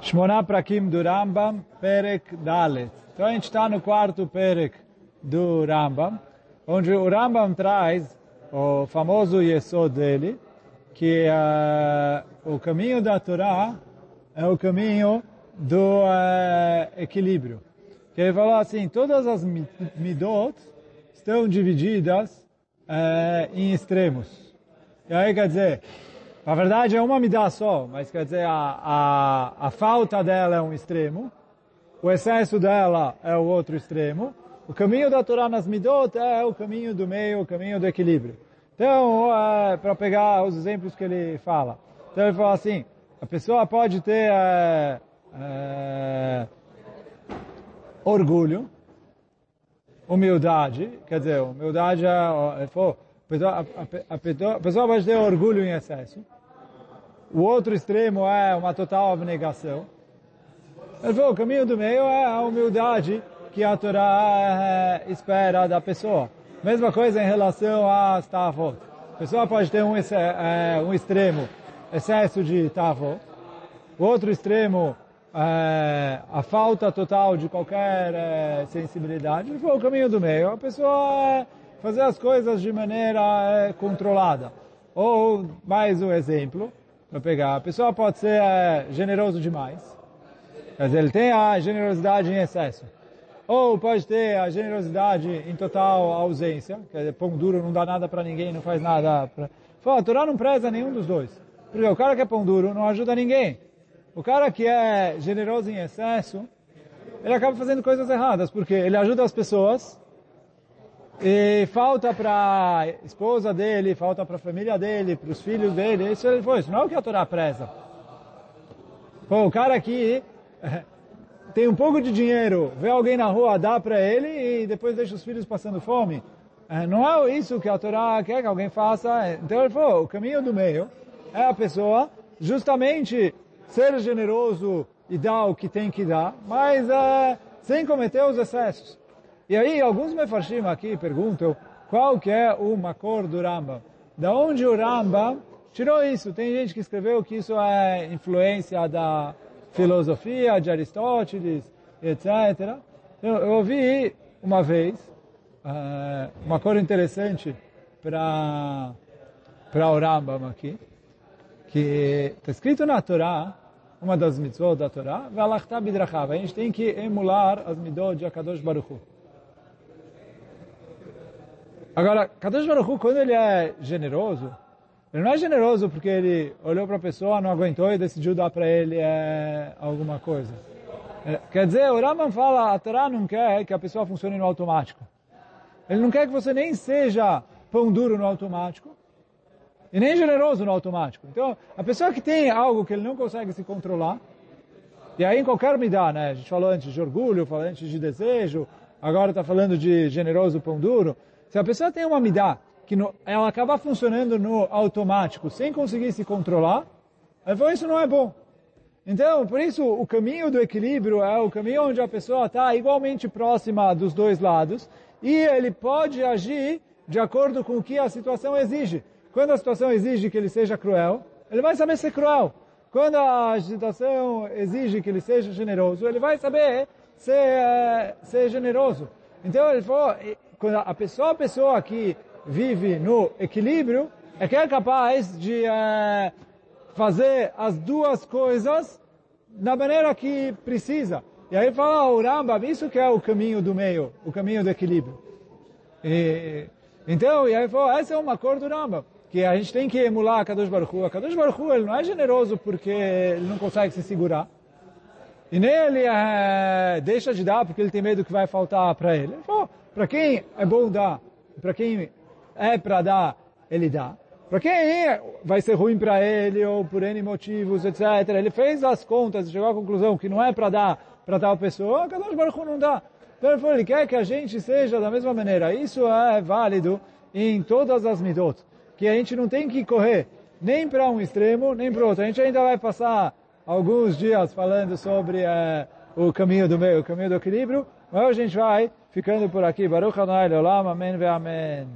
Shmoná Prakim do Rambam, Perek Dalet. Então a gente está no quarto Perek do Rambam, onde o Rambam traz o famoso Yesod dele, que uh, o caminho da Torá é o caminho do uh, equilíbrio. Que ele falou assim, todas as midot estão divididas uh, em extremos. E aí quer dizer, na verdade é uma midá só, mas quer dizer, a, a, a falta dela é um extremo, o excesso dela é o outro extremo, o caminho da Torá nas midot é o caminho do meio, o caminho do equilíbrio. Então, é, para pegar os exemplos que ele fala. Então ele fala assim, a pessoa pode ter é, é, orgulho, humildade, quer dizer, humildade é, falou, a, a, a, a pessoa pode ter orgulho em excesso, o outro extremo é uma total abnegação. Ele falou, o caminho do meio é a humildade que a Torá é, espera da pessoa. Mesma coisa em relação a tavot. A pessoa pode ter um, é, um extremo, excesso de tavot. O outro extremo, é, a falta total de qualquer é, sensibilidade. Ele falou, o caminho do meio. A pessoa fazer as coisas de maneira controlada. Ou, mais um exemplo, para pegar. A pessoa pode ser é, generoso demais. Dizer, ele tem a generosidade em excesso. Ou pode ter a generosidade em total ausência. Quer dizer, pão duro não dá nada para ninguém, não faz nada. Pra... Fala, a Torá não preza nenhum dos dois. Porque o cara que é pão duro não ajuda ninguém. O cara que é generoso em excesso, ele acaba fazendo coisas erradas. Porque ele ajuda as pessoas, e falta para a esposa dele, falta para a família dele, para os filhos dele. Isso ele foi. Isso não é o que a Torá preza. Pô, o cara aqui tem um pouco de dinheiro, vê alguém na rua, dá para ele e depois deixa os filhos passando fome. Não é isso que a Torá quer que alguém faça. Então ele falou, o caminho do meio é a pessoa justamente ser generoso e dar o que tem que dar, mas é, sem cometer os excessos. E aí, alguns mefarshim aqui perguntam qual que é o Makor do Rambam. Da onde o Rambam tirou isso? Tem gente que escreveu que isso é influência da filosofia de Aristóteles, etc. Eu, eu ouvi uma vez uh, uma cor interessante para para o Rambam aqui, que está escrito na Torá, uma das mitzvot da Torá, a gente tem que emular as midot de Akadosh Baruch Hu. Agora, Kadosh Baruch quando ele é generoso, ele não é generoso porque ele olhou para a pessoa, não aguentou e decidiu dar para ele é, alguma coisa. É, quer dizer, o Raman fala, a Torá não quer que a pessoa funcione no automático. Ele não quer que você nem seja pão duro no automático e nem generoso no automático. Então, a pessoa que tem algo que ele não consegue se controlar, e aí em qualquer medida, né? A gente falou antes de orgulho, falou antes de desejo, agora está falando de generoso pão duro. Se a pessoa tem uma midá que ela acaba funcionando no automático sem conseguir se controlar, falou, isso não é bom. Então, por isso, o caminho do equilíbrio é o caminho onde a pessoa está igualmente próxima dos dois lados e ele pode agir de acordo com o que a situação exige. Quando a situação exige que ele seja cruel, ele vai saber ser cruel. Quando a situação exige que ele seja generoso, ele vai saber ser, é, ser generoso. Então ele falou, quando a pessoa, a pessoa que vive no equilíbrio, é que é capaz de é, fazer as duas coisas da maneira que precisa. E aí fala o Rambam, isso que é o caminho do meio, o caminho do equilíbrio. E, então, e aí fala, essa é uma cor do Rambam, que a gente tem que emular a Kadosh Baruch Hu. A Kadosh Baruch Hu, ele não é generoso porque ele não consegue se segurar. E nem ele é, deixa de dar porque ele tem medo que vai faltar para ele. Falou, para quem é bom dar, para quem é para dar, ele dá. Para quem vai ser ruim para ele ou por N motivos, etc. Ele fez as contas e chegou à conclusão que não é para dar para tal pessoa, Kadosh Baruch não dá. Então ele falou, ele quer que a gente seja da mesma maneira. Isso é válido em todas as midot. Que a gente não tem que correr nem para um extremo, nem para outro. A gente ainda vai passar alguns dias falando sobre é, o caminho do meio, o caminho do equilíbrio. Mas hoje a gente vai ficando por aqui. Baruch Adonai Leolam, Amém ve Amém.